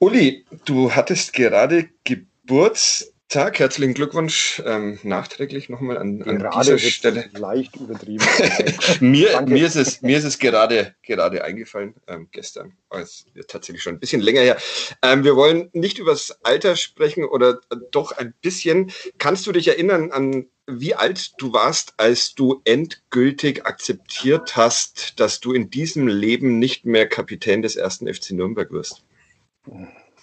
Uli, du hattest gerade Geburtstag. Tag, herzlichen Glückwunsch ähm, nachträglich nochmal an, an dieser Stelle. Leicht übertrieben. mir, mir, ist es, mir ist es gerade, gerade eingefallen, ähm, gestern, aber es ist tatsächlich schon ein bisschen länger her. Ähm, wir wollen nicht über das Alter sprechen oder äh, doch ein bisschen. Kannst du dich erinnern an, wie alt du warst, als du endgültig akzeptiert hast, dass du in diesem Leben nicht mehr Kapitän des ersten FC Nürnberg wirst?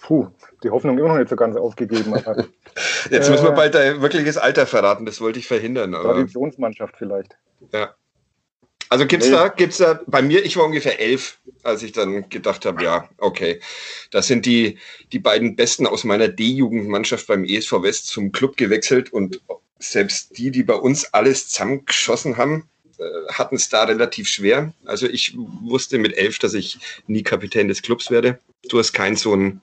Puh, die Hoffnung immer noch nicht so ganz aufgegeben. Jetzt müssen wir bald dein wirkliches Alter verraten, das wollte ich verhindern. Aber, Traditionsmannschaft vielleicht. Ja. Also gibt's nee. da, gibt's da, bei mir, ich war ungefähr elf, als ich dann gedacht habe, ja, okay, das sind die, die beiden Besten aus meiner D-Jugendmannschaft beim ESV West zum Club gewechselt und selbst die, die bei uns alles zusammengeschossen haben, äh, hatten es da relativ schwer. Also ich wusste mit elf, dass ich nie Kapitän des Clubs werde. Du hast keinen so einen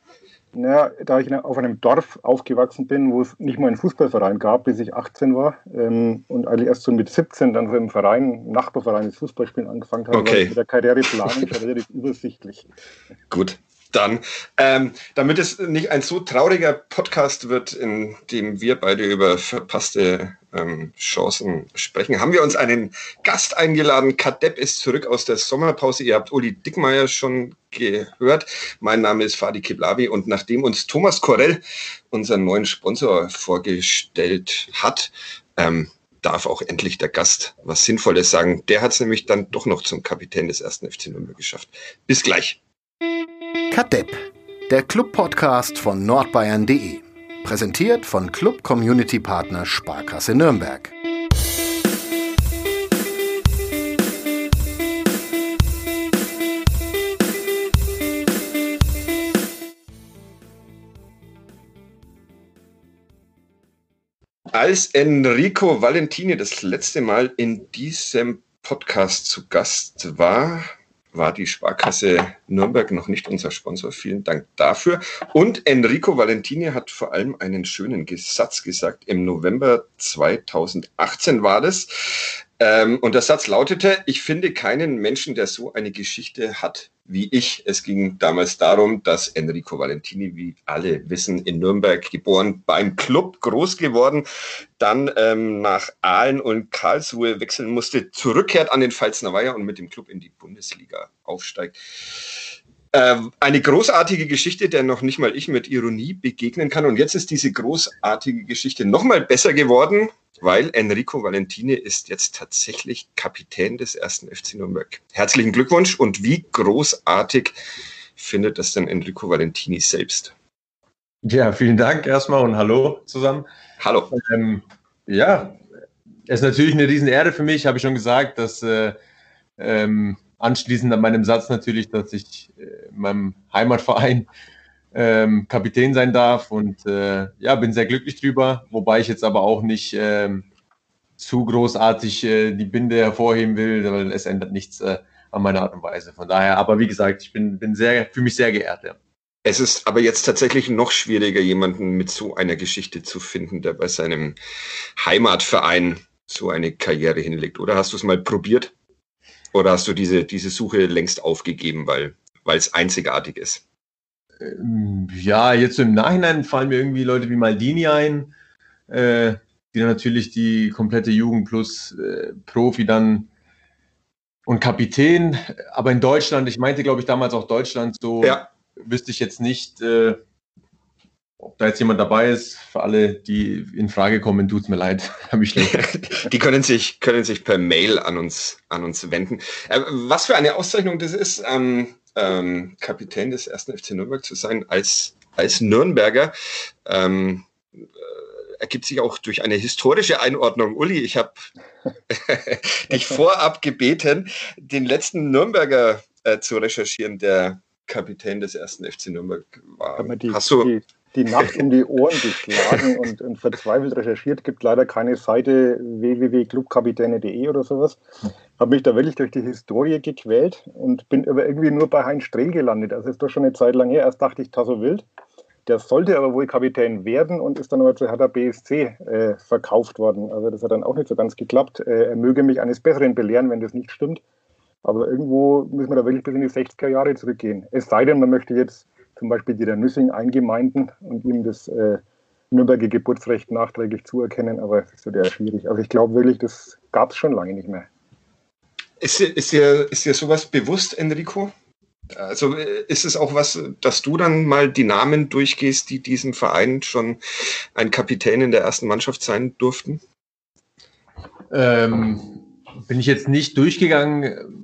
ja, da ich auf einem Dorf aufgewachsen bin, wo es nicht mal einen Fußballverein gab, bis ich 18 war ähm, und eigentlich erst so mit 17 dann so im Verein, Nachbarverein das Fußballspielen angefangen habe, okay. war mit der Karriereplanung relativ übersichtlich. Gut, dann, ähm, damit es nicht ein so trauriger Podcast wird, in dem wir beide über verpasste ähm, Chancen sprechen, haben wir uns einen Gast eingeladen. Kadepp ist zurück aus der Sommerpause. Ihr habt Uli Dickmeier schon gehört. Mein Name ist Fadi Kiblavi und nachdem uns Thomas Korell unseren neuen Sponsor vorgestellt hat, ähm, darf auch endlich der Gast was Sinnvolles sagen. Der hat es nämlich dann doch noch zum Kapitän des ersten FC Nürnberg geschafft. Bis gleich. Kadepp, der Club-Podcast von nordbayern.de. Präsentiert von Club Community Partner Sparkasse Nürnberg. Als Enrico Valentini das letzte Mal in diesem Podcast zu Gast war, war die Sparkasse Nürnberg noch nicht unser Sponsor. Vielen Dank dafür. Und Enrico Valentini hat vor allem einen schönen Satz gesagt. Im November 2018 war das. Ähm, und der Satz lautete, ich finde keinen Menschen, der so eine Geschichte hat wie ich. Es ging damals darum, dass Enrico Valentini, wie alle wissen, in Nürnberg geboren, beim Club groß geworden, dann ähm, nach Aalen und Karlsruhe wechseln musste, zurückkehrt an den Pfalzner Weiher und mit dem Club in die Bundesliga aufsteigt. Äh, eine großartige Geschichte, der noch nicht mal ich mit Ironie begegnen kann. Und jetzt ist diese großartige Geschichte noch mal besser geworden weil Enrico Valentini ist jetzt tatsächlich Kapitän des ersten FC Nürnberg. Herzlichen Glückwunsch und wie großartig findet das denn Enrico Valentini selbst? Ja, vielen Dank erstmal und hallo zusammen. Hallo. Ähm, ja, es ist natürlich eine Riesenehre für mich, habe ich schon gesagt, dass äh, ähm, anschließend an meinem Satz natürlich, dass ich äh, meinem Heimatverein ähm, Kapitän sein darf und äh, ja, bin sehr glücklich drüber, wobei ich jetzt aber auch nicht ähm, zu großartig äh, die Binde hervorheben will, weil es ändert nichts äh, an meiner Art und Weise. Von daher, aber wie gesagt, ich bin, bin sehr, fühle mich sehr geehrt. Ja. Es ist aber jetzt tatsächlich noch schwieriger, jemanden mit so einer Geschichte zu finden, der bei seinem Heimatverein so eine Karriere hinlegt. Oder hast du es mal probiert? Oder hast du diese, diese Suche längst aufgegeben, weil es einzigartig ist? Ähm, ja, jetzt im Nachhinein fallen mir irgendwie Leute wie Maldini ein, äh, die dann natürlich die komplette Jugend plus äh, Profi dann und Kapitän. Aber in Deutschland, ich meinte, glaube ich, damals auch Deutschland, so ja. wüsste ich jetzt nicht, äh, ob da jetzt jemand dabei ist. Für alle, die in Frage kommen, tut es mir leid. ich die können sich, können sich per Mail an uns, an uns wenden. Äh, was für eine Auszeichnung das ist. Ähm, ähm, Kapitän des ersten FC Nürnberg zu sein als, als Nürnberger. Ähm, äh, ergibt sich auch durch eine historische Einordnung. Uli, ich habe dich vorab gebeten, den letzten Nürnberger äh, zu recherchieren, der Kapitän des ersten FC Nürnberg war. Die, Hast du die, die Nacht um die Ohren geschlagen und, und, verzweifelt recherchiert. Gibt leider keine Seite www.clubkapitäne.de oder sowas. Habe mich da wirklich durch die Historie gequält und bin aber irgendwie nur bei Heinz Strehl gelandet. Also ist doch schon eine Zeit lang her. Erst dachte ich Tasso Wild. Der sollte aber wohl Kapitän werden und ist dann aber zu Hertha BSC äh, verkauft worden. Also das hat dann auch nicht so ganz geklappt. Äh, er möge mich eines Besseren belehren, wenn das nicht stimmt. Aber irgendwo müssen wir da wirklich bis in die 60er Jahre zurückgehen. Es sei denn, man möchte jetzt zum Beispiel die der Nüssing eingemeinden und ihm das äh, Nürnberger Geburtsrecht nachträglich zuerkennen, aber das wird ja schwierig. Also ich glaube wirklich, das gab es schon lange nicht mehr. Ist, ist, dir, ist dir sowas bewusst, Enrico? Also ist es auch was, dass du dann mal die Namen durchgehst, die diesem Verein schon ein Kapitän in der ersten Mannschaft sein durften? Ähm, bin ich jetzt nicht durchgegangen,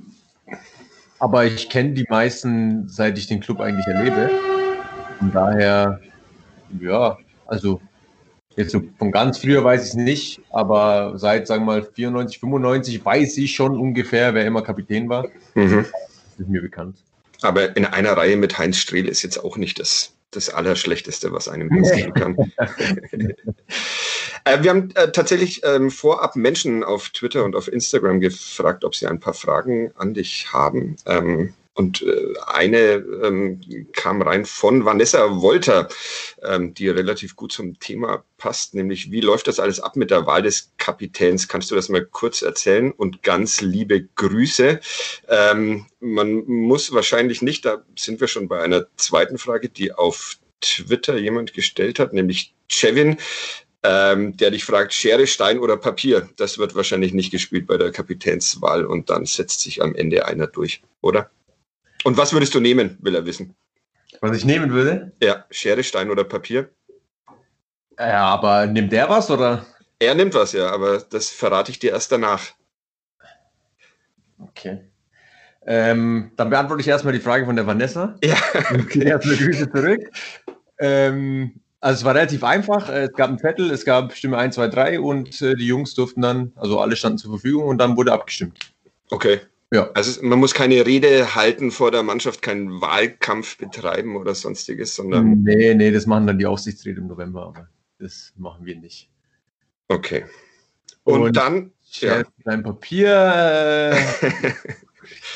aber ich kenne die meisten, seit ich den Club eigentlich erlebe. Von daher, ja, also jetzt so von ganz früher weiß ich es nicht, aber seit, sagen wir mal, 94, 95 weiß ich schon ungefähr, wer immer Kapitän war. Mhm. Das ist mir bekannt. Aber in einer Reihe mit Heinz Strehl ist jetzt auch nicht das, das Allerschlechteste, was einem passieren kann. äh, wir haben äh, tatsächlich ähm, vorab Menschen auf Twitter und auf Instagram gefragt, ob sie ein paar Fragen an dich haben. Ähm, und äh, eine ähm, kam rein von Vanessa Wolter, ähm, die relativ gut zum Thema passt, nämlich wie läuft das alles ab mit der Wahl des Kapitäns? Kannst du das mal kurz erzählen? Und ganz liebe Grüße. Ähm, man muss wahrscheinlich nicht, da sind wir schon bei einer zweiten Frage, die auf Twitter jemand gestellt hat, nämlich Chevin. Ähm, der dich fragt, Schere, Stein oder Papier. Das wird wahrscheinlich nicht gespielt bei der Kapitänswahl und dann setzt sich am Ende einer durch, oder? Und was würdest du nehmen, will er wissen. Was ich nehmen würde? Ja, Schere, Stein oder Papier. Ja, aber nimmt der was oder? Er nimmt was, ja, aber das verrate ich dir erst danach. Okay. Ähm, dann beantworte ich erstmal die Frage von der Vanessa. Ja. Okay, erstmal Grüße zurück. Ähm, also es war relativ einfach. Es gab einen Zettel, es gab Stimme 1, 2, 3 und äh, die Jungs durften dann, also alle standen zur Verfügung und dann wurde abgestimmt. Okay. Ja. Also man muss keine Rede halten vor der Mannschaft, keinen Wahlkampf betreiben oder sonstiges, sondern. Nee, nee, das machen dann die Aufsichtsräte im November, aber das machen wir nicht. Okay. Und, Und dann. Ja. Dein Papier. Äh,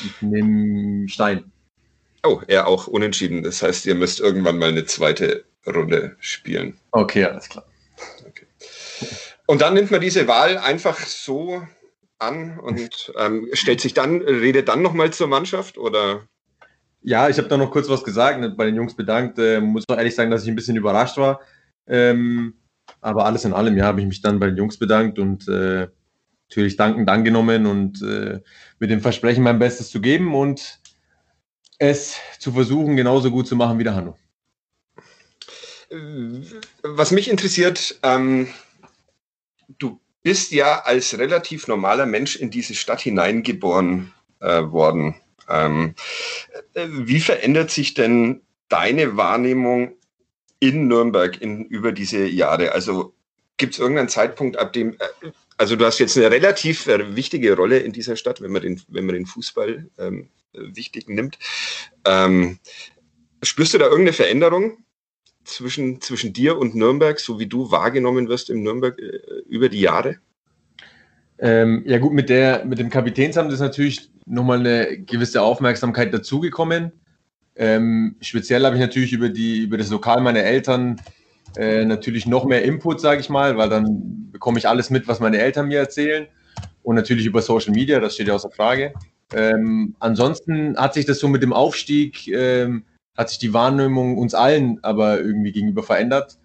ich nehme Stein. Oh, er auch unentschieden. Das heißt, ihr müsst irgendwann mal eine zweite Runde spielen. Okay, alles klar. Okay. Und dann nimmt man diese Wahl einfach so an und ähm, stellt sich dann, redet dann nochmal zur Mannschaft oder? Ja, ich habe da noch kurz was gesagt, ne, bei den Jungs bedankt. Äh, muss auch ehrlich sagen, dass ich ein bisschen überrascht war. Ähm, aber alles in allem, ja, habe ich mich dann bei den Jungs bedankt und äh, natürlich dankend angenommen und äh, mit dem Versprechen, mein Bestes zu geben und es zu versuchen, genauso gut zu machen wie der Hanno. Was mich interessiert, ähm, du bist ja als relativ normaler Mensch in diese Stadt hineingeboren äh, worden. Ähm, äh, wie verändert sich denn deine Wahrnehmung in Nürnberg in, über diese Jahre? Also gibt es irgendeinen Zeitpunkt, ab dem, äh, also du hast jetzt eine relativ äh, wichtige Rolle in dieser Stadt, wenn man den, wenn man den Fußball ähm, wichtig nimmt. Ähm, spürst du da irgendeine Veränderung? Zwischen, zwischen dir und Nürnberg, so wie du wahrgenommen wirst im Nürnberg äh, über die Jahre? Ähm, ja gut, mit, der, mit dem Kapitänsamt ist natürlich nochmal eine gewisse Aufmerksamkeit dazugekommen. Ähm, speziell habe ich natürlich über, die, über das Lokal meiner Eltern äh, natürlich noch mehr Input, sage ich mal, weil dann bekomme ich alles mit, was meine Eltern mir erzählen. Und natürlich über Social Media, das steht ja außer Frage. Ähm, ansonsten hat sich das so mit dem Aufstieg ähm, hat sich die Wahrnehmung uns allen aber irgendwie gegenüber verändert.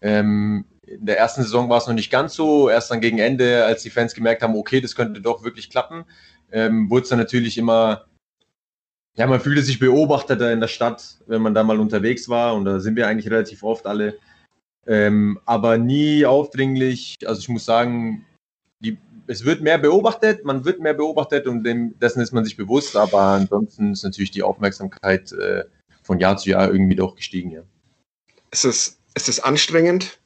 Ähm, in der ersten Saison war es noch nicht ganz so. Erst dann gegen Ende, als die Fans gemerkt haben, okay, das könnte doch wirklich klappen, ähm, wurde es dann natürlich immer, ja, man fühlte sich beobachteter in der Stadt, wenn man da mal unterwegs war. Und da sind wir eigentlich relativ oft alle. Ähm, aber nie aufdringlich. Also ich muss sagen, die, es wird mehr beobachtet, man wird mehr beobachtet und dem, dessen ist man sich bewusst. Aber ansonsten ist natürlich die Aufmerksamkeit äh, von Jahr zu Jahr irgendwie doch gestiegen, ja. Ist es, ist es anstrengend,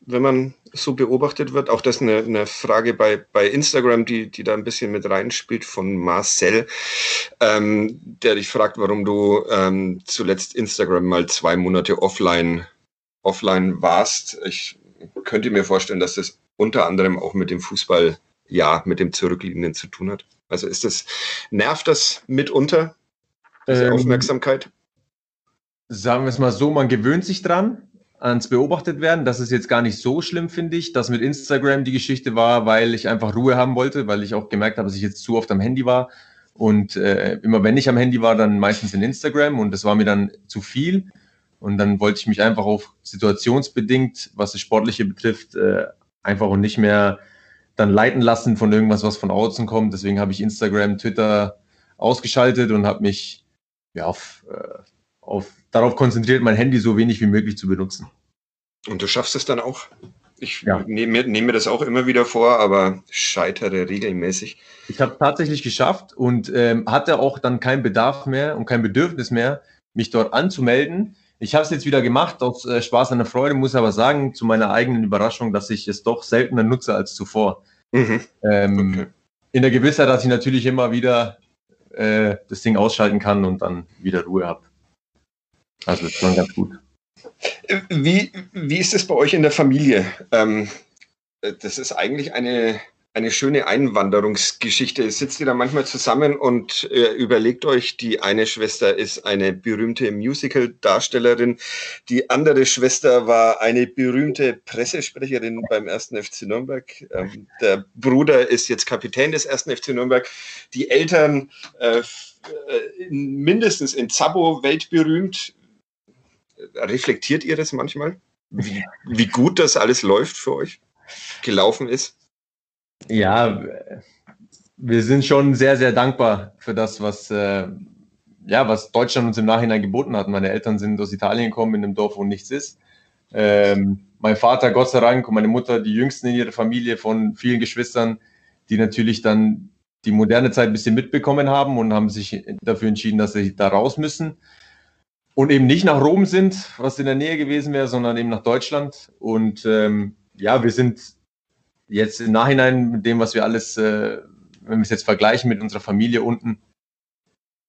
wenn man so beobachtet wird? Auch das ist eine, eine Frage bei, bei Instagram, die, die da ein bisschen mit reinspielt von Marcel, ähm, der dich fragt, warum du ähm, zuletzt Instagram mal zwei Monate offline, offline warst. Ich könnte mir vorstellen, dass das unter anderem auch mit dem Fußball, ja, mit dem Zurückliegenden zu tun hat. Also ist das, nervt das mitunter, diese ähm, Aufmerksamkeit? Sagen wir es mal so, man gewöhnt sich dran ans beobachtet werden. Das ist jetzt gar nicht so schlimm, finde ich. Das mit Instagram die Geschichte war, weil ich einfach Ruhe haben wollte, weil ich auch gemerkt habe, dass ich jetzt zu oft am Handy war Und äh, immer wenn ich am Handy war, dann meistens in Instagram und das war mir dann zu viel. Und dann wollte ich mich einfach auch situationsbedingt, was das Sportliche betrifft, äh, einfach und nicht mehr dann leiten lassen von irgendwas, was von außen kommt. Deswegen habe ich Instagram, Twitter ausgeschaltet und habe mich ja, auf, äh, auf, darauf konzentriert, mein Handy so wenig wie möglich zu benutzen. Und du schaffst es dann auch? Ich ja. nehme, nehme mir das auch immer wieder vor, aber scheitere regelmäßig. Ich habe tatsächlich geschafft und ähm, hatte auch dann keinen Bedarf mehr und kein Bedürfnis mehr, mich dort anzumelden. Ich habe es jetzt wieder gemacht, aus äh, Spaß an der Freude, muss aber sagen, zu meiner eigenen Überraschung, dass ich es doch seltener nutze als zuvor. Mhm. Ähm, okay. In der Gewissheit, dass ich natürlich immer wieder äh, das Ding ausschalten kann und dann wieder Ruhe habe. Also ist schon ganz gut. Wie, wie ist es bei euch in der Familie? Ähm, das ist eigentlich eine eine schöne Einwanderungsgeschichte. Sitzt ihr da manchmal zusammen und äh, überlegt euch, die eine Schwester ist eine berühmte Musical-Darstellerin, die andere Schwester war eine berühmte Pressesprecherin beim ersten FC Nürnberg. Ähm, der Bruder ist jetzt Kapitän des ersten FC Nürnberg. Die Eltern äh, äh mindestens in Zabo weltberühmt. Reflektiert ihr das manchmal? Wie, wie gut das alles läuft für euch, gelaufen ist? Ja, wir sind schon sehr, sehr dankbar für das, was, äh, ja, was Deutschland uns im Nachhinein geboten hat. Meine Eltern sind aus Italien gekommen, in einem Dorf, wo nichts ist. Ähm, mein Vater, Gott sei Dank, und meine Mutter, die jüngsten in ihrer Familie von vielen Geschwistern, die natürlich dann die moderne Zeit ein bisschen mitbekommen haben und haben sich dafür entschieden, dass sie da raus müssen. Und eben nicht nach Rom sind, was in der Nähe gewesen wäre, sondern eben nach Deutschland. Und ähm, ja, wir sind jetzt im Nachhinein mit dem, was wir alles, äh, wenn wir es jetzt vergleichen mit unserer Familie unten,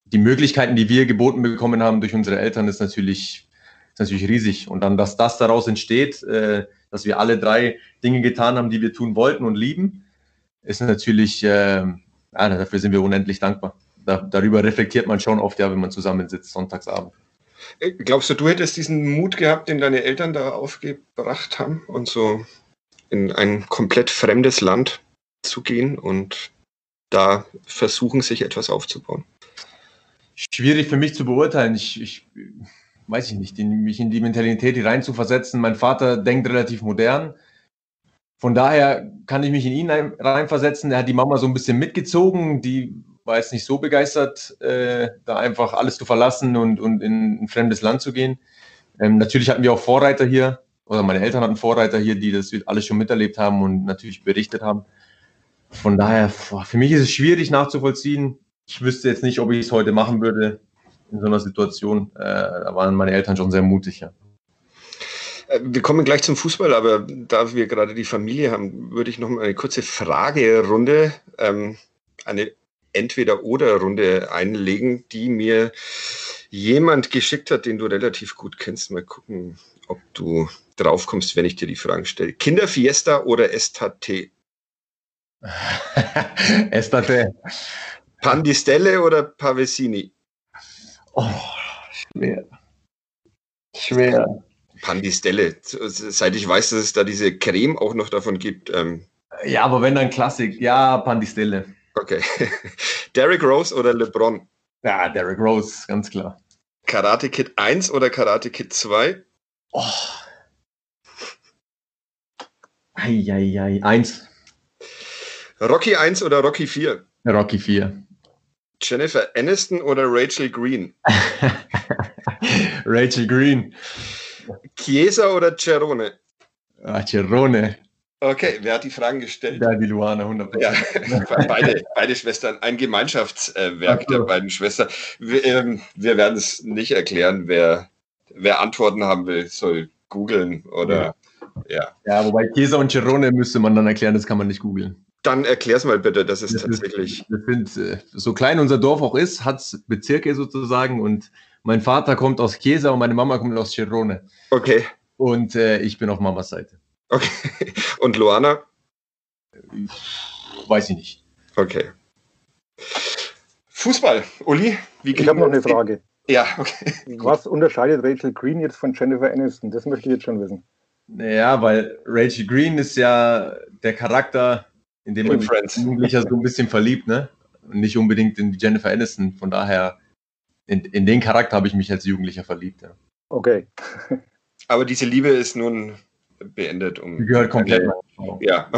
die Möglichkeiten, die wir geboten bekommen haben durch unsere Eltern, ist natürlich, ist natürlich riesig. Und dann, dass das daraus entsteht, äh, dass wir alle drei Dinge getan haben, die wir tun wollten und lieben, ist natürlich, äh, ja, dafür sind wir unendlich dankbar. Da, darüber reflektiert man schon oft, ja, wenn man zusammensitzt, sonntagsabend. Glaubst du, du hättest diesen Mut gehabt, den deine Eltern da aufgebracht haben und so in ein komplett fremdes Land zu gehen und da versuchen, sich etwas aufzubauen? Schwierig für mich zu beurteilen. Ich, ich weiß ich nicht, mich in die Mentalität reinzuversetzen. Mein Vater denkt relativ modern. Von daher kann ich mich in ihn reinversetzen. Er hat die Mama so ein bisschen mitgezogen. Die war jetzt nicht so begeistert, äh, da einfach alles zu verlassen und, und in ein fremdes Land zu gehen. Ähm, natürlich hatten wir auch Vorreiter hier oder meine Eltern hatten Vorreiter hier, die das alles schon miterlebt haben und natürlich berichtet haben. Von daher, für mich ist es schwierig nachzuvollziehen. Ich wüsste jetzt nicht, ob ich es heute machen würde in so einer Situation. Äh, da waren meine Eltern schon sehr mutig. Ja. Äh, wir kommen gleich zum Fußball, aber da wir gerade die Familie haben, würde ich noch mal eine kurze Fragerunde, ähm, eine Entweder-Oder-Runde einlegen, die mir jemand geschickt hat, den du relativ gut kennst. Mal gucken, ob du drauf kommst, wenn ich dir die Fragen stelle. Kinderfiesta oder STT? STT. Pandistelle oder Pavesini? Oh, schwer. Schwer. Pandistelle. Seit ich weiß, dass es da diese Creme auch noch davon gibt. Ähm ja, aber wenn dann Klassik. Ja, Pandistelle. Okay. Derrick Rose oder LeBron? Ja, Derrick Rose, ganz klar. Karate Kid 1 oder Karate Kid 2? Oh. Eieiei, eins. Rocky 1 oder Rocky 4? Rocky 4. Jennifer Aniston oder Rachel Green? Rachel Green. Chiesa oder Cerrone? Ah, Cerrone. Okay, wer hat die Fragen gestellt? Ja, die Luana, 100%. Ja, beide, beide Schwestern, ein Gemeinschaftswerk der beiden Schwestern. Wir, ähm, wir werden es nicht erklären, wer, wer Antworten haben will, soll googeln oder ja. Ja. ja, wobei Chiesa und Cerrone müsste man dann erklären, das kann man nicht googeln. Dann erklär's mal bitte, das ist das tatsächlich. Ist, sind, äh, so klein unser Dorf auch ist, hat es Bezirke sozusagen und mein Vater kommt aus Chiesa und meine Mama kommt aus Cerrone. Okay. Und äh, ich bin auf Mamas Seite. Okay. Und Luana? Weiß ich nicht. Okay. Fußball, Uli? Wie ich habe noch eine Frage. Ja, okay. Was unterscheidet Rachel Green jetzt von Jennifer Aniston? Das möchte ich jetzt schon wissen. Ja, weil Rachel Green ist ja der Charakter, in dem man Jugendlicher so ein bisschen verliebt, ne? nicht unbedingt in Jennifer Aniston. Von daher, in, in den Charakter habe ich mich als Jugendlicher verliebt. Ja. Okay. Aber diese Liebe ist nun beendet. Um Die gehört komplett. eine, ja.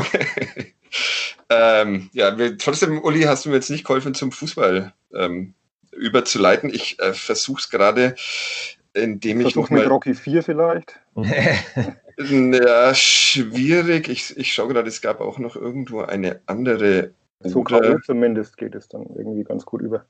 ähm, ja, wir, trotzdem, Uli, hast du mir jetzt nicht geholfen, zum Fußball ähm, überzuleiten. Ich äh, versuche es gerade, indem ich Versuch mit Rocky 4 vielleicht. Ja, schwierig. Ich, ich schaue gerade, es gab auch noch irgendwo eine andere. So zumindest geht es dann irgendwie ganz gut über.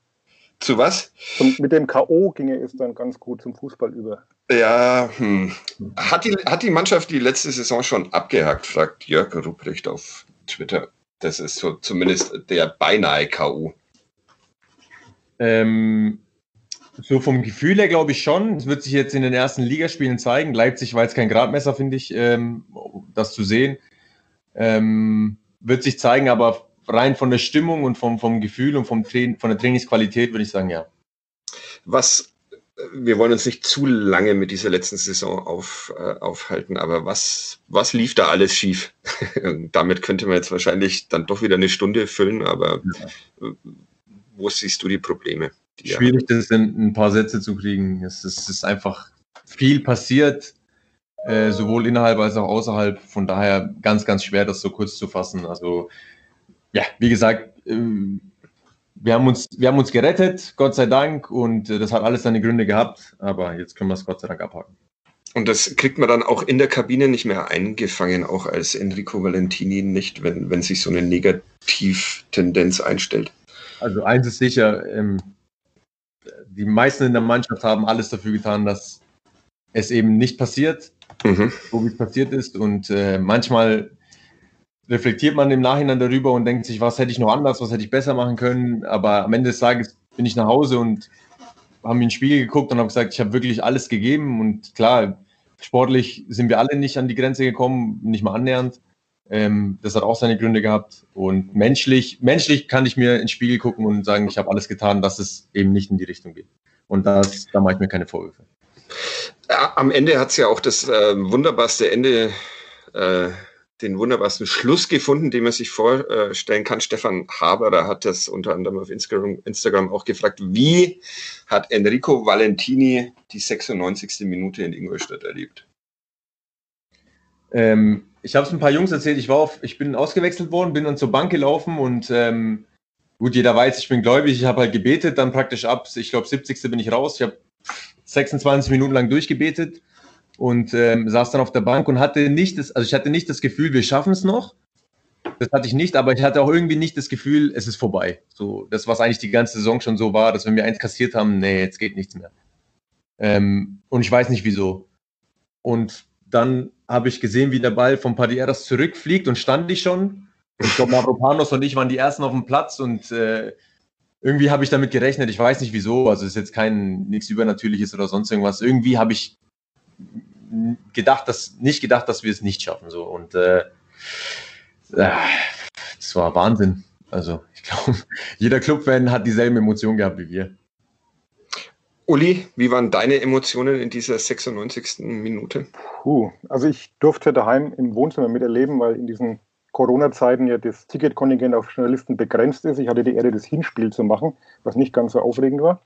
Zu was? Zum, mit dem K.O. ginge es dann ganz gut zum Fußball über. Ja, hm. hat, die, hat die Mannschaft die letzte Saison schon abgehakt, fragt Jörg Rupprecht auf Twitter. Das ist so zumindest der beinahe K.O. Ähm, so vom Gefühl her glaube ich schon. Es wird sich jetzt in den ersten Ligaspielen zeigen. Leipzig war jetzt kein Gradmesser, finde ich, ähm, das zu sehen. Ähm, wird sich zeigen, aber rein von der Stimmung und vom, vom Gefühl und vom von der Trainingsqualität würde ich sagen, ja. Was, wir wollen uns nicht zu lange mit dieser letzten Saison auf, äh, aufhalten, aber was, was lief da alles schief? Damit könnte man jetzt wahrscheinlich dann doch wieder eine Stunde füllen, aber äh, wo siehst du die Probleme? Die ja- Schwierig, das in ein paar Sätze zu kriegen. Es ist, es ist einfach viel passiert, äh, sowohl innerhalb als auch außerhalb. Von daher ganz, ganz schwer, das so kurz zu fassen. Also, ja, wie gesagt, ähm, wir haben uns, wir haben uns gerettet, Gott sei Dank, und äh, das hat alles seine Gründe gehabt. Aber jetzt können wir es Gott sei Dank abhaken. Und das kriegt man dann auch in der Kabine nicht mehr eingefangen, auch als Enrico Valentini nicht, wenn, wenn sich so eine Negativtendenz einstellt. Also eins ist sicher, ähm, die meisten in der Mannschaft haben alles dafür getan, dass es eben nicht passiert. Mhm. so wie es passiert ist. Und äh, manchmal reflektiert man im Nachhinein darüber und denkt sich, was hätte ich noch anders, was hätte ich besser machen können. Aber am Ende des Tages bin ich nach Hause und habe mir ein Spiel geguckt und habe gesagt, ich habe wirklich alles gegeben. Und klar, sportlich sind wir alle nicht an die Grenze gekommen, nicht mal annähernd. Ähm, das hat auch seine Gründe gehabt. Und menschlich, menschlich kann ich mir ins Spiegel gucken und sagen, ich habe alles getan, dass es eben nicht in die Richtung geht. Und das, da mache ich mir keine Vorwürfe. Ja, Am Ende hat es ja auch das äh, wunderbarste Ende, äh, den wunderbarsten Schluss gefunden, den man sich vorstellen kann. Stefan Haberer hat das unter anderem auf Instagram, auch gefragt, wie hat Enrico Valentini die 96. Minute in Ingolstadt erlebt? Ähm, ich habe es ein paar Jungs erzählt, ich war auf, ich bin ausgewechselt worden, bin dann zur Bank gelaufen und ähm, gut, jeder weiß, ich bin gläubig, ich habe halt gebetet, dann praktisch ab, ich glaube 70. bin ich raus, ich habe 26 Minuten lang durchgebetet und ähm, saß dann auf der Bank und hatte nicht das, also ich hatte nicht das Gefühl, wir schaffen es noch. Das hatte ich nicht, aber ich hatte auch irgendwie nicht das Gefühl, es ist vorbei. So, das, was eigentlich die ganze Saison schon so war, dass wenn wir eins kassiert haben, nee, jetzt geht nichts mehr. Ähm, und ich weiß nicht wieso. Und dann habe ich gesehen, wie der Ball von Padieras zurückfliegt und stand ich schon. Ich glaube, Mavropanos und ich waren die ersten auf dem Platz und äh, irgendwie habe ich damit gerechnet. Ich weiß nicht wieso. Also es ist jetzt kein nichts Übernatürliches oder sonst irgendwas. Irgendwie habe ich gedacht, dass nicht gedacht, dass wir es nicht schaffen. So und äh, äh, das war Wahnsinn. Also ich glaube, jeder Clubfan hat dieselben Emotionen gehabt wie wir. Uli, wie waren deine Emotionen in dieser 96. Minute? Puh, also ich durfte daheim im Wohnzimmer miterleben, weil in diesen Corona-Zeiten ja das Ticketkontingent auf Journalisten begrenzt ist. Ich hatte die Ehre, das Hinspiel zu machen, was nicht ganz so aufregend war.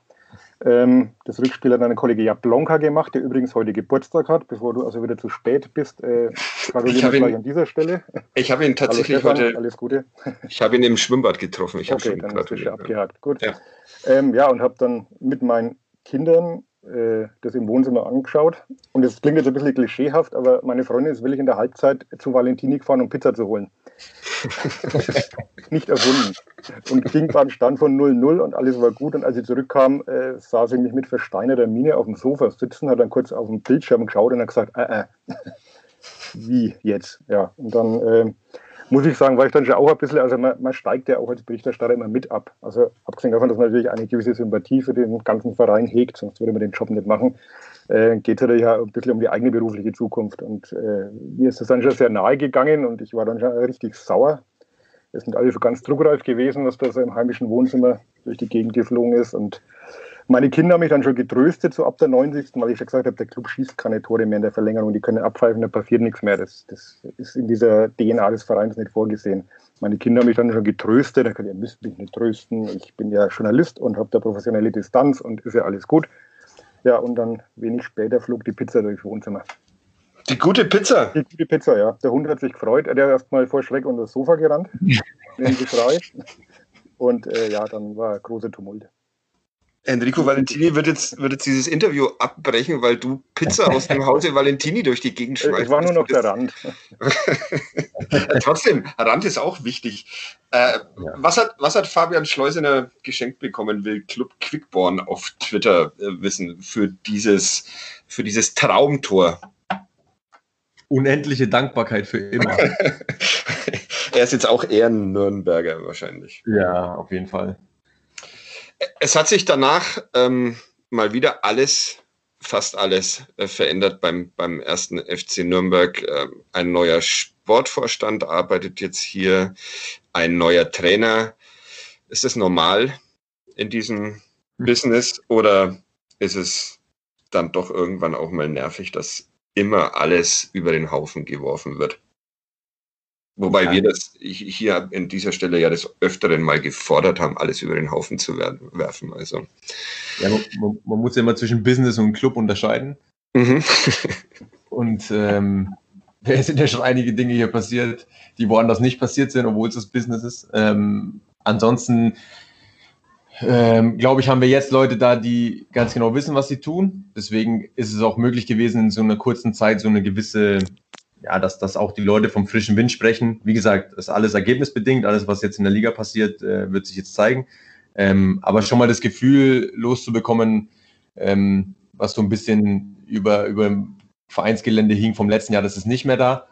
Ähm, das Rückspiel hat ein Kollege Jablonka gemacht, der übrigens heute Geburtstag hat, bevor du also wieder zu spät bist. Äh, Ich gratuliere habe ihn- gleich an dieser Stelle. Ich habe ihn tatsächlich Stefan, heute, alles Gute. ich habe ihn im Schwimmbad getroffen. Ich habe Okay, schon dann ist gratuliert. abgehakt. Gut. Ja. Ähm, ja, und habe dann mit meinen Kindern äh, das im Wohnzimmer angeschaut. Und es klingt jetzt ein bisschen klischeehaft, aber meine Freundin ist willig in der Halbzeit zu Valentini gefahren, um Pizza zu holen. Nicht erfunden. Und ging beim Stand von 0-0 und alles war gut. Und als sie zurückkam, äh, sah sie mich mit versteinerter Miene auf dem Sofa sitzen, hat dann kurz auf den Bildschirm geschaut und hat gesagt, äh, äh. wie jetzt? Ja, und dann äh, muss ich sagen, war ich dann schon auch ein bisschen, also man, man steigt ja auch als Berichterstatter immer mit ab. Also abgesehen davon, dass man natürlich eine gewisse Sympathie für den ganzen Verein hegt, sonst würde man den Job nicht machen, äh, geht es natürlich ja ein bisschen um die eigene berufliche Zukunft. Und äh, mir ist das dann schon sehr nahe gegangen und ich war dann schon richtig sauer. Es sind alle so ganz druckreif gewesen, was da so im heimischen Wohnzimmer durch die Gegend geflogen ist. Und Meine Kinder haben mich dann schon getröstet, so ab der 90. weil ich schon gesagt habe, der Club schießt keine Tore mehr in der Verlängerung, die können abpfeifen, da passiert nichts mehr. Das, das ist in dieser DNA des Vereins nicht vorgesehen. Meine Kinder haben mich dann schon getröstet, da ihr müsst mich nicht trösten, ich bin ja Journalist und habe da professionelle Distanz und ist ja alles gut. Ja, und dann wenig später flog die Pizza durchs Wohnzimmer. Die gute Pizza? Die gute Pizza, ja. Der Hund hat sich gefreut. Er hat erstmal vor Schreck unter das Sofa gerannt, den Geschrei. Und äh, ja, dann war großer Tumult. Enrico Valentini wird jetzt, wird jetzt dieses Interview abbrechen, weil du Pizza aus dem Hause Valentini durch die Gegend schmeißt. Ich war nur noch der Rand. Trotzdem, Rand ist auch wichtig. Äh, ja. was, hat, was hat Fabian Schleusener geschenkt bekommen, will Club Quickborn auf Twitter äh, wissen, für dieses, für dieses Traumtor? Unendliche Dankbarkeit für immer. er ist jetzt auch eher ein Nürnberger wahrscheinlich. Ja, auf jeden Fall. Es hat sich danach ähm, mal wieder alles, fast alles äh, verändert beim, beim ersten FC Nürnberg. Äh, ein neuer Sportvorstand arbeitet jetzt hier, ein neuer Trainer. Ist das normal in diesem. Business oder ist es dann doch irgendwann auch mal nervig, dass immer alles über den Haufen geworfen wird? Wobei ja. wir das hier an dieser Stelle ja des Öfteren mal gefordert haben, alles über den Haufen zu werfen. Also. Ja, man, man muss ja immer zwischen Business und Club unterscheiden. Mhm. und ähm, es sind ja schon einige Dinge hier passiert, die woanders nicht passiert sind, obwohl es das Business ist. Ähm, ansonsten ähm, glaube ich, haben wir jetzt Leute da, die ganz genau wissen, was sie tun. Deswegen ist es auch möglich gewesen, in so einer kurzen Zeit so eine gewisse ja, dass, dass auch die Leute vom frischen Wind sprechen. Wie gesagt, ist alles ergebnisbedingt. Alles, was jetzt in der Liga passiert, äh, wird sich jetzt zeigen. Ähm, aber schon mal das Gefühl loszubekommen, ähm, was so ein bisschen über, über Vereinsgelände hing vom letzten Jahr, das ist nicht mehr da.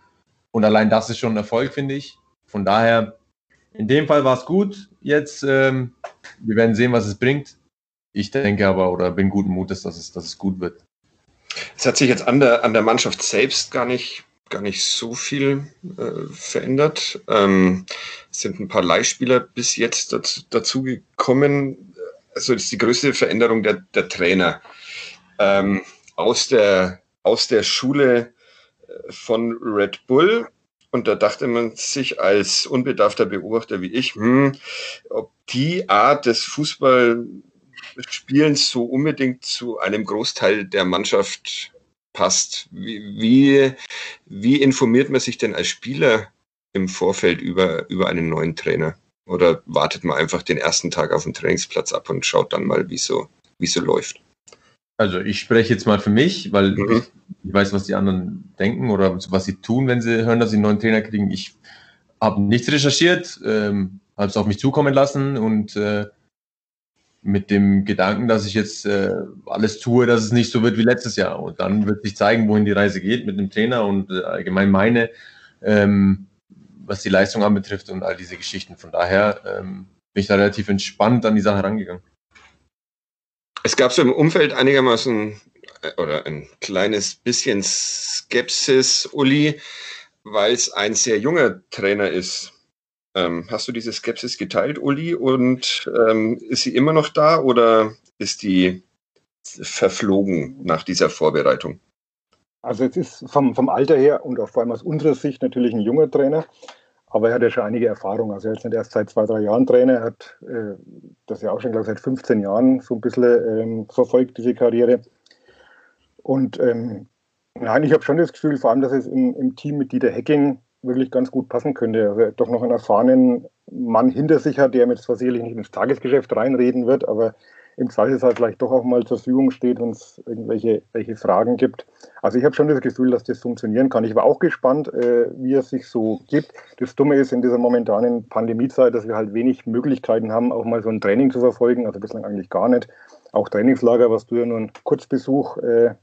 Und allein das ist schon ein Erfolg, finde ich. Von daher, in dem Fall war es gut. Jetzt, ähm, wir werden sehen, was es bringt. Ich denke aber oder bin guten Mutes, dass es, dass es gut wird. Es hat sich jetzt an der, an der Mannschaft selbst gar nicht gar nicht so viel äh, verändert. Ähm, es sind ein paar Leihspieler bis jetzt dazu, dazu gekommen. Also das ist die größte Veränderung der, der Trainer. Ähm, aus, der, aus der Schule äh, von Red Bull. Und da dachte man sich als unbedarfter Beobachter wie ich, hm, ob die Art des Fußballspielens so unbedingt zu einem Großteil der Mannschaft passt. Wie, wie, wie informiert man sich denn als Spieler im Vorfeld über, über einen neuen Trainer? Oder wartet man einfach den ersten Tag auf dem Trainingsplatz ab und schaut dann mal, wie so, wie so läuft? Also ich spreche jetzt mal für mich, weil mhm. ich, weiß, was die anderen denken oder was sie tun, wenn sie hören, dass sie einen neuen Trainer kriegen. Ich habe nichts recherchiert, ähm, habe es auf mich zukommen lassen und äh, mit dem Gedanken, dass ich jetzt äh, alles tue, dass es nicht so wird wie letztes Jahr. Und dann wird sich zeigen, wohin die Reise geht mit dem Trainer und äh, allgemein meine, ähm, was die Leistung anbetrifft und all diese Geschichten. Von daher ähm, bin ich da relativ entspannt an die Sache rangegangen. Es gab so im Umfeld einigermaßen äh, oder ein kleines bisschen Skepsis, Uli, weil es ein sehr junger Trainer ist. Ähm, hast du diese Skepsis geteilt, Uli? Und ähm, ist sie immer noch da oder ist die verflogen nach dieser Vorbereitung? Also es ist vom, vom Alter her und auch vor allem aus unserer Sicht natürlich ein junger Trainer, aber er hat ja schon einige Erfahrungen. Also er ist nicht erst seit zwei, drei Jahren Trainer, er hat äh, das ja auch schon, glaube ich, seit 15 Jahren so ein bisschen ähm, verfolgt, diese Karriere. Und ähm, nein, ich habe schon das Gefühl, vor allem, dass es im, im Team mit Dieter Hecking wirklich ganz gut passen könnte. Also doch noch einen erfahrenen Mann hinter sich hat, der mit zwar sicherlich nicht ins Tagesgeschäft reinreden wird, aber im Zweifelsfall vielleicht doch auch mal zur Verfügung steht, wenn es irgendwelche welche Fragen gibt. Also ich habe schon das Gefühl, dass das funktionieren kann. Ich war auch gespannt, äh, wie es sich so gibt. Das Dumme ist in dieser momentanen Pandemiezeit, dass wir halt wenig Möglichkeiten haben, auch mal so ein Training zu verfolgen, also bislang eigentlich gar nicht. Auch Trainingslager, was du ja nur einen Kurzbesuch äh,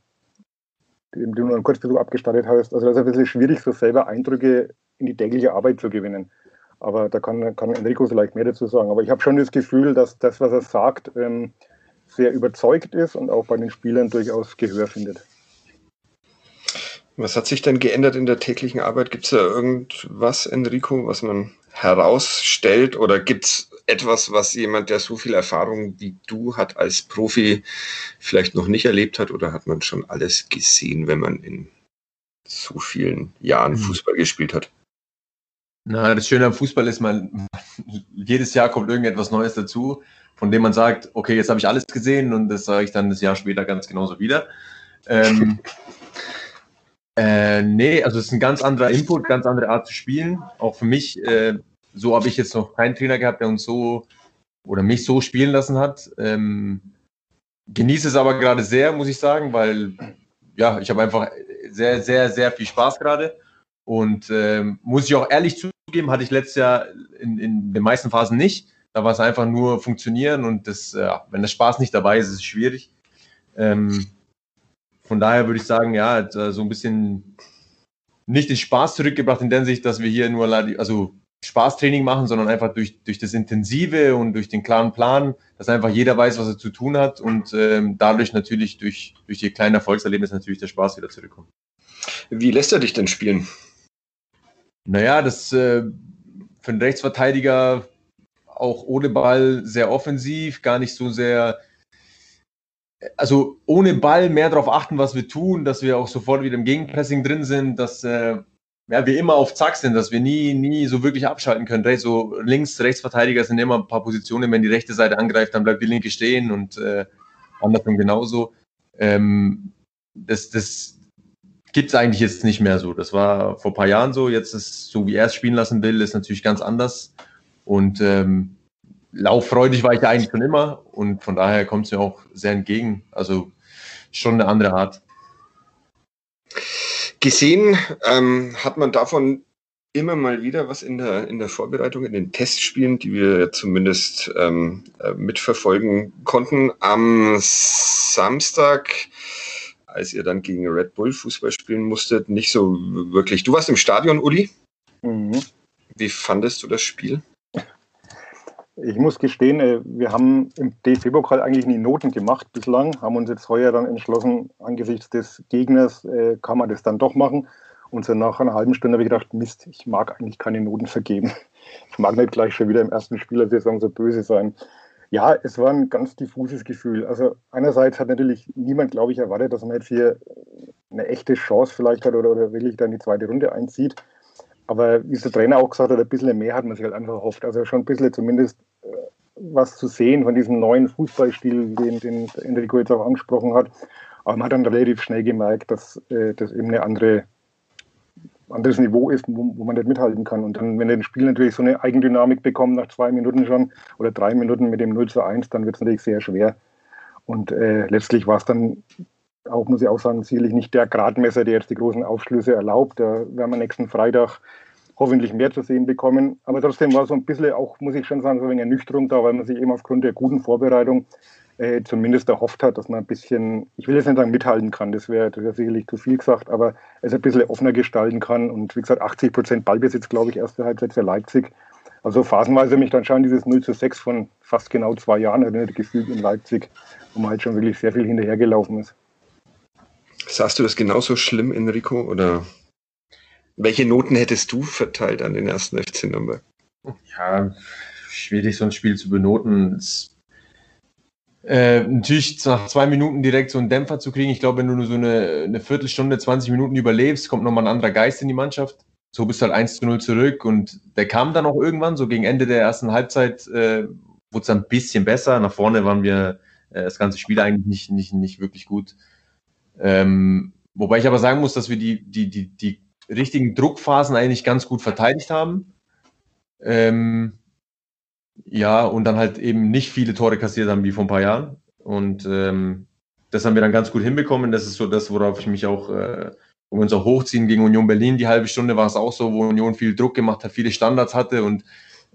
dem du nur einen Kurzbesuch abgestattet hast. Also das ist ein bisschen schwierig, so selber Eindrücke in die tägliche Arbeit zu gewinnen. Aber da kann, kann Enrico vielleicht mehr dazu sagen. Aber ich habe schon das Gefühl, dass das, was er sagt, ähm, sehr überzeugt ist und auch bei den Spielern durchaus Gehör findet. Was hat sich denn geändert in der täglichen Arbeit? Gibt es da irgendwas, Enrico, was man herausstellt? Oder gibt es etwas, was jemand, der so viel Erfahrung wie du hat als Profi, vielleicht noch nicht erlebt hat? Oder hat man schon alles gesehen, wenn man in so vielen Jahren mhm. Fußball gespielt hat? Na, das Schöne am Fußball ist, man, jedes Jahr kommt irgendetwas Neues dazu, von dem man sagt, okay, jetzt habe ich alles gesehen und das sage ich dann das Jahr später ganz genauso wieder. Ähm, äh, nee, also es ist ein ganz anderer Input, ganz andere Art zu spielen. Auch für mich, äh, so habe ich jetzt noch keinen Trainer gehabt, der uns so oder mich so spielen lassen hat. Ähm, genieße es aber gerade sehr, muss ich sagen, weil ja, ich habe einfach sehr, sehr, sehr viel Spaß gerade. Und ähm, muss ich auch ehrlich zugeben, hatte ich letztes Jahr in, in den meisten Phasen nicht. Da war es einfach nur funktionieren und das, äh, wenn der Spaß nicht dabei ist, ist es schwierig. Ähm, von daher würde ich sagen, ja, äh, so ein bisschen nicht den Spaß zurückgebracht in der Sicht, dass wir hier nur also Spaßtraining machen, sondern einfach durch, durch das Intensive und durch den klaren Plan, dass einfach jeder weiß, was er zu tun hat und ähm, dadurch natürlich durch, durch die kleinen Erfolgserlebnisse natürlich der Spaß wieder zurückkommt. Wie lässt er dich denn spielen? Naja, das äh, für einen Rechtsverteidiger auch ohne Ball sehr offensiv, gar nicht so sehr also ohne Ball mehr darauf achten, was wir tun, dass wir auch sofort wieder im Gegenpressing drin sind, dass äh, ja, wir immer auf Zack sind, dass wir nie, nie so wirklich abschalten können. So links, Rechtsverteidiger sind immer ein paar Positionen, wenn die rechte Seite angreift, dann bleibt die linke stehen und äh, andersrum genauso. Ähm, das das gibt es eigentlich jetzt nicht mehr so. Das war vor ein paar Jahren so. Jetzt ist so, wie er es spielen lassen will, ist natürlich ganz anders. Und ähm, lauffreudig war ich ja eigentlich schon immer und von daher kommt es mir auch sehr entgegen. Also schon eine andere Art. Gesehen ähm, hat man davon immer mal wieder was in der, in der Vorbereitung, in den Testspielen, die wir zumindest ähm, äh, mitverfolgen konnten. Am Samstag, als ihr dann gegen Red Bull Fußball spielen musstet, nicht so wirklich. Du warst im Stadion, Uli. Mhm. Wie fandest du das Spiel? Ich muss gestehen, äh, wir haben im DFB-Pokal eigentlich nie Noten gemacht bislang, haben uns jetzt heuer dann entschlossen, angesichts des Gegners äh, kann man das dann doch machen. Und so nach einer halben Stunde habe ich gedacht, Mist, ich mag eigentlich keine Noten vergeben. Ich mag nicht gleich schon wieder im ersten Spiel der Saison so böse sein. Ja, es war ein ganz diffuses Gefühl. Also einerseits hat natürlich niemand, glaube ich, erwartet, dass man jetzt hier eine echte Chance vielleicht hat oder, oder wirklich dann die zweite Runde einzieht. Aber wie es der Trainer auch gesagt hat, ein bisschen mehr hat man sich halt einfach erhofft. Also schon ein bisschen zumindest äh, was zu sehen von diesem neuen Fußballstil, den, den Enrico jetzt auch angesprochen hat. Aber man hat dann relativ schnell gemerkt, dass äh, das eben eine andere anderes Niveau ist, wo, wo, man nicht mithalten kann. Und dann, wenn das Spiel natürlich so eine Eigendynamik bekommt, nach zwei Minuten schon oder drei Minuten mit dem 0 zu 1, dann wird es natürlich sehr schwer. Und äh, letztlich war es dann auch, muss ich auch sagen, sicherlich nicht der Gradmesser, der jetzt die großen Aufschlüsse erlaubt. Da werden wir nächsten Freitag hoffentlich mehr zu sehen bekommen. Aber trotzdem war so ein bisschen auch, muss ich schon sagen, so ein wenig Ernüchterung da, weil man sich eben aufgrund der guten Vorbereitung äh, zumindest erhofft hat, dass man ein bisschen, ich will jetzt nicht sagen mithalten kann, das wäre wär sicherlich zu viel gesagt, aber es ein bisschen offener gestalten kann. Und wie gesagt, 80 Prozent Ballbesitz, glaube ich, erste Halbzeit für Leipzig. Also phasenweise mich dann schon dieses 0 zu 6 von fast genau zwei Jahren erinnert, gefühlt in Leipzig, wo man halt schon wirklich sehr viel hinterhergelaufen ist. Sahst du das genauso schlimm, Enrico? Oder welche Noten hättest du verteilt an den ersten FC Nürnberg? Ja, schwierig, so ein Spiel zu benoten. Äh, natürlich nach zwei Minuten direkt so einen Dämpfer zu kriegen. Ich glaube, wenn du nur so eine, eine Viertelstunde, 20 Minuten überlebst, kommt nochmal ein anderer Geist in die Mannschaft. So bist du halt 1 zu 0 zurück und der kam dann auch irgendwann, so gegen Ende der ersten Halbzeit, äh, wurde es ein bisschen besser. Nach vorne waren wir äh, das ganze Spiel eigentlich nicht, nicht, nicht wirklich gut. Ähm, wobei ich aber sagen muss, dass wir die, die, die, die richtigen Druckphasen eigentlich ganz gut verteidigt haben. Ähm, ja, und dann halt eben nicht viele Tore kassiert haben wie vor ein paar Jahren. Und ähm, das haben wir dann ganz gut hinbekommen. Das ist so das, worauf ich mich auch, äh, wo wir uns auch hochziehen gegen Union Berlin. Die halbe Stunde war es auch so, wo Union viel Druck gemacht hat, viele Standards hatte und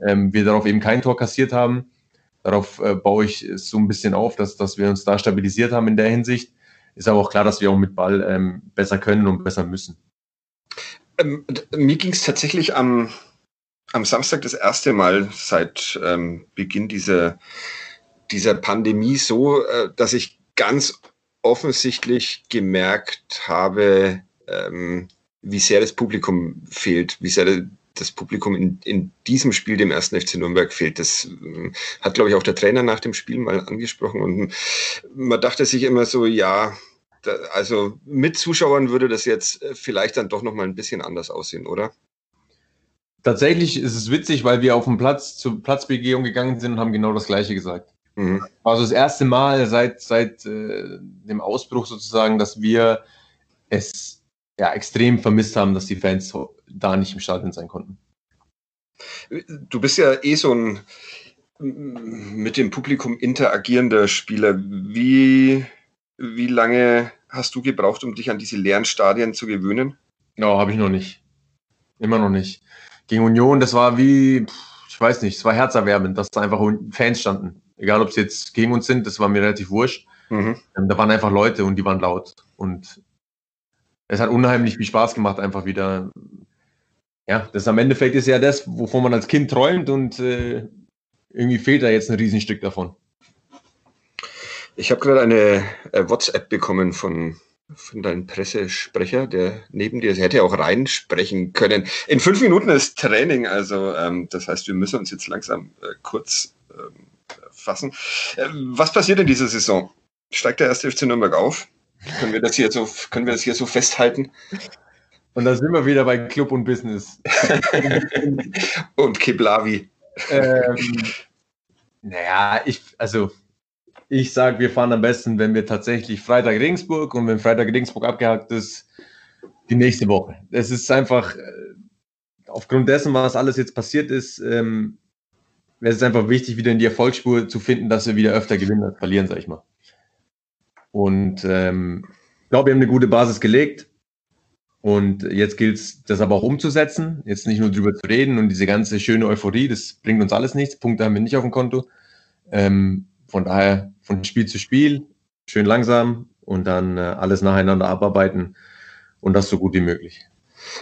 ähm, wir darauf eben kein Tor kassiert haben. Darauf äh, baue ich so ein bisschen auf, dass, dass wir uns da stabilisiert haben in der Hinsicht. Ist aber auch klar, dass wir auch mit Ball ähm, besser können und besser müssen. Ähm, mir ging es tatsächlich am, am Samstag das erste Mal seit ähm, Beginn dieser, dieser Pandemie so, äh, dass ich ganz offensichtlich gemerkt habe, ähm, wie sehr das Publikum fehlt, wie sehr das Publikum in, in diesem Spiel dem ersten FC Nürnberg fehlt. Das äh, hat, glaube ich, auch der Trainer nach dem Spiel mal angesprochen. Und man dachte sich immer so, ja, da, also mit Zuschauern würde das jetzt äh, vielleicht dann doch nochmal ein bisschen anders aussehen, oder? Tatsächlich ist es witzig, weil wir auf dem Platz zur Platzbegehung gegangen sind und haben genau das Gleiche gesagt. Mhm. Also das erste Mal seit, seit äh, dem Ausbruch sozusagen, dass wir es ja, extrem vermisst haben, dass die Fans da nicht im Stadion sein konnten. Du bist ja eh so ein mit dem Publikum interagierender Spieler. Wie, wie lange hast du gebraucht, um dich an diese leeren Stadien zu gewöhnen? Ja, habe ich noch nicht. Immer noch nicht. Gegen Union, das war wie, ich weiß nicht, es war herzerwärmend, dass da einfach Fans standen. Egal, ob sie jetzt gegen uns sind, das war mir relativ wurscht. Mhm. Ähm, da waren einfach Leute und die waren laut. Und es hat unheimlich viel Spaß gemacht, einfach wieder. Ja, das am Endeffekt ist ja das, wovon man als Kind träumt und äh, irgendwie fehlt da jetzt ein Riesenstück davon. Ich habe gerade eine äh, WhatsApp bekommen von, von deinem Pressesprecher, der neben dir, hätte auch reinsprechen können. In fünf Minuten ist Training, also ähm, das heißt, wir müssen uns jetzt langsam äh, kurz ähm, fassen. Äh, was passiert in dieser Saison? Steigt der erste FC Nürnberg auf? Können wir das hier so, können wir das hier so festhalten? Und da sind wir wieder bei Club und Business. und Kiblavi. Ähm, naja, ich, also ich sage, wir fahren am besten, wenn wir tatsächlich Freitag Regensburg und wenn Freitag Regensburg abgehakt ist, die nächste Woche. Es ist einfach, äh, aufgrund dessen, was alles jetzt passiert ist, ähm, es einfach wichtig, wieder in die Erfolgsspur zu finden, dass wir wieder öfter gewinnen als verlieren, sag ich mal. Und ähm, ich glaube, wir haben eine gute Basis gelegt. Und jetzt gilt es, das aber auch umzusetzen, jetzt nicht nur drüber zu reden und diese ganze schöne Euphorie, das bringt uns alles nichts. Punkte haben wir nicht auf dem Konto. Ähm, von daher von Spiel zu Spiel, schön langsam und dann äh, alles nacheinander abarbeiten und das so gut wie möglich.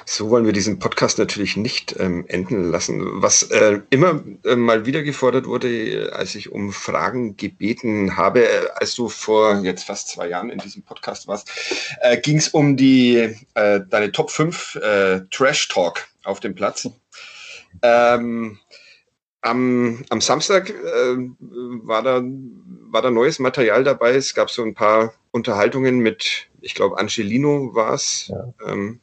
So wollen wir diesen Podcast natürlich nicht ähm, enden lassen. Was äh, immer äh, mal wieder gefordert wurde, als ich um Fragen gebeten habe, äh, als du vor jetzt fast zwei Jahren in diesem Podcast warst, äh, ging es um die äh, deine Top 5 äh, Trash Talk auf dem Platz. Ähm, am, am Samstag war, da, war da neues Material dabei. Es gab so ein paar Unterhaltungen mit, ich glaube, Angelino war es. Ja. Ähm,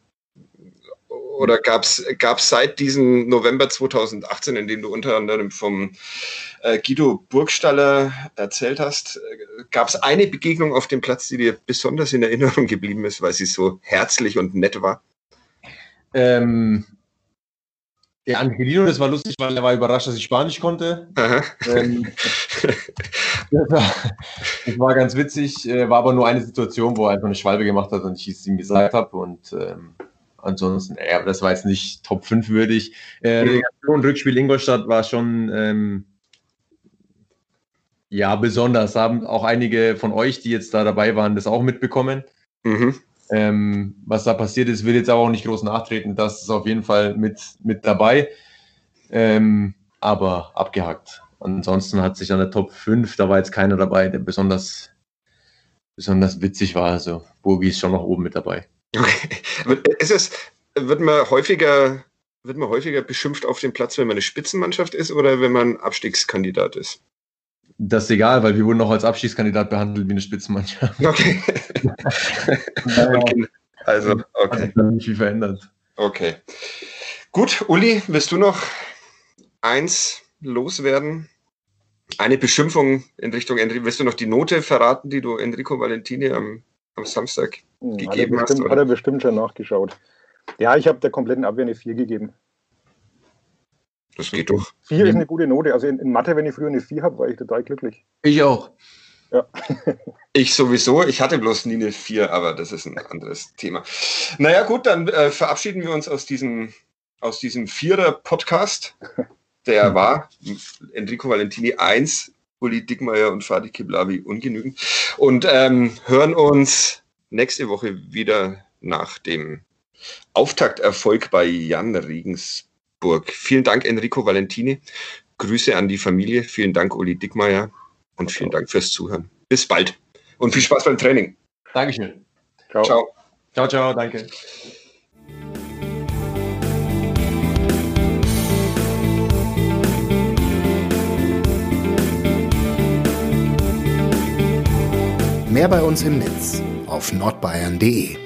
oder gab es seit diesem November 2018, in dem du unter anderem vom äh, Guido Burgstaller erzählt hast, äh, gab es eine Begegnung auf dem Platz, die dir besonders in Erinnerung geblieben ist, weil sie so herzlich und nett war? Ähm, der Angelino, das war lustig, weil er war überrascht, dass ich Spanisch konnte. Ähm, das, war, das, war, ganz witzig, äh, war aber nur eine Situation, wo er einfach eine Schwalbe gemacht hat und ich es ihm gesagt habe und ähm, Ansonsten, ja, das war jetzt nicht Top 5 würdig. Äh, Relegation, Rückspiel Ingolstadt war schon ähm, ja besonders. Haben auch einige von euch, die jetzt da dabei waren, das auch mitbekommen. Mhm. Ähm, was da passiert ist, will jetzt aber auch nicht groß nachtreten. Das ist auf jeden Fall mit, mit dabei. Ähm, aber abgehakt. Ansonsten hat sich an der Top 5, da war jetzt keiner dabei, der besonders, besonders witzig war. Also Burgi ist schon noch oben mit dabei. Okay. Ist es, wird man häufiger, wird man häufiger beschimpft auf dem Platz, wenn man eine Spitzenmannschaft ist oder wenn man Abstiegskandidat ist? Das ist egal, weil wir wurden auch als Abstiegskandidat behandelt wie eine Spitzenmannschaft. Okay. okay. Also, okay. Hat nicht viel verändert. Okay. Gut, Uli, willst du noch eins loswerden? Eine Beschimpfung in Richtung Enrico. Willst du noch die Note verraten, die du Enrico Valentini am am Samstag hm, gegeben hat. Bestimmt, hat er bestimmt schon nachgeschaut. Ja, ich habe der kompletten Abwehr eine 4 gegeben. Das geht doch. 4 ist eine gute Note. Also in, in Mathe, wenn ich früher eine 4 habe, war ich total glücklich. Ich auch. Ja. ich sowieso. Ich hatte bloß nie eine 4, aber das ist ein anderes Thema. Naja, gut, dann äh, verabschieden wir uns aus diesem, aus diesem Vierer-Podcast. Der war Enrico Valentini 1, Uli Dickmeier und Fatih Kiblavi ungenügend. Und ähm, hören uns nächste Woche wieder nach dem Auftakterfolg bei Jan Regensburg. Burg. Vielen Dank, Enrico Valentini. Grüße an die Familie. Vielen Dank, Uli Dickmeier. Und vielen Dank fürs Zuhören. Bis bald und viel Spaß beim Training. Dankeschön. Ciao, ciao, ciao, ciao danke. Mehr bei uns im Netz auf nordbayern.de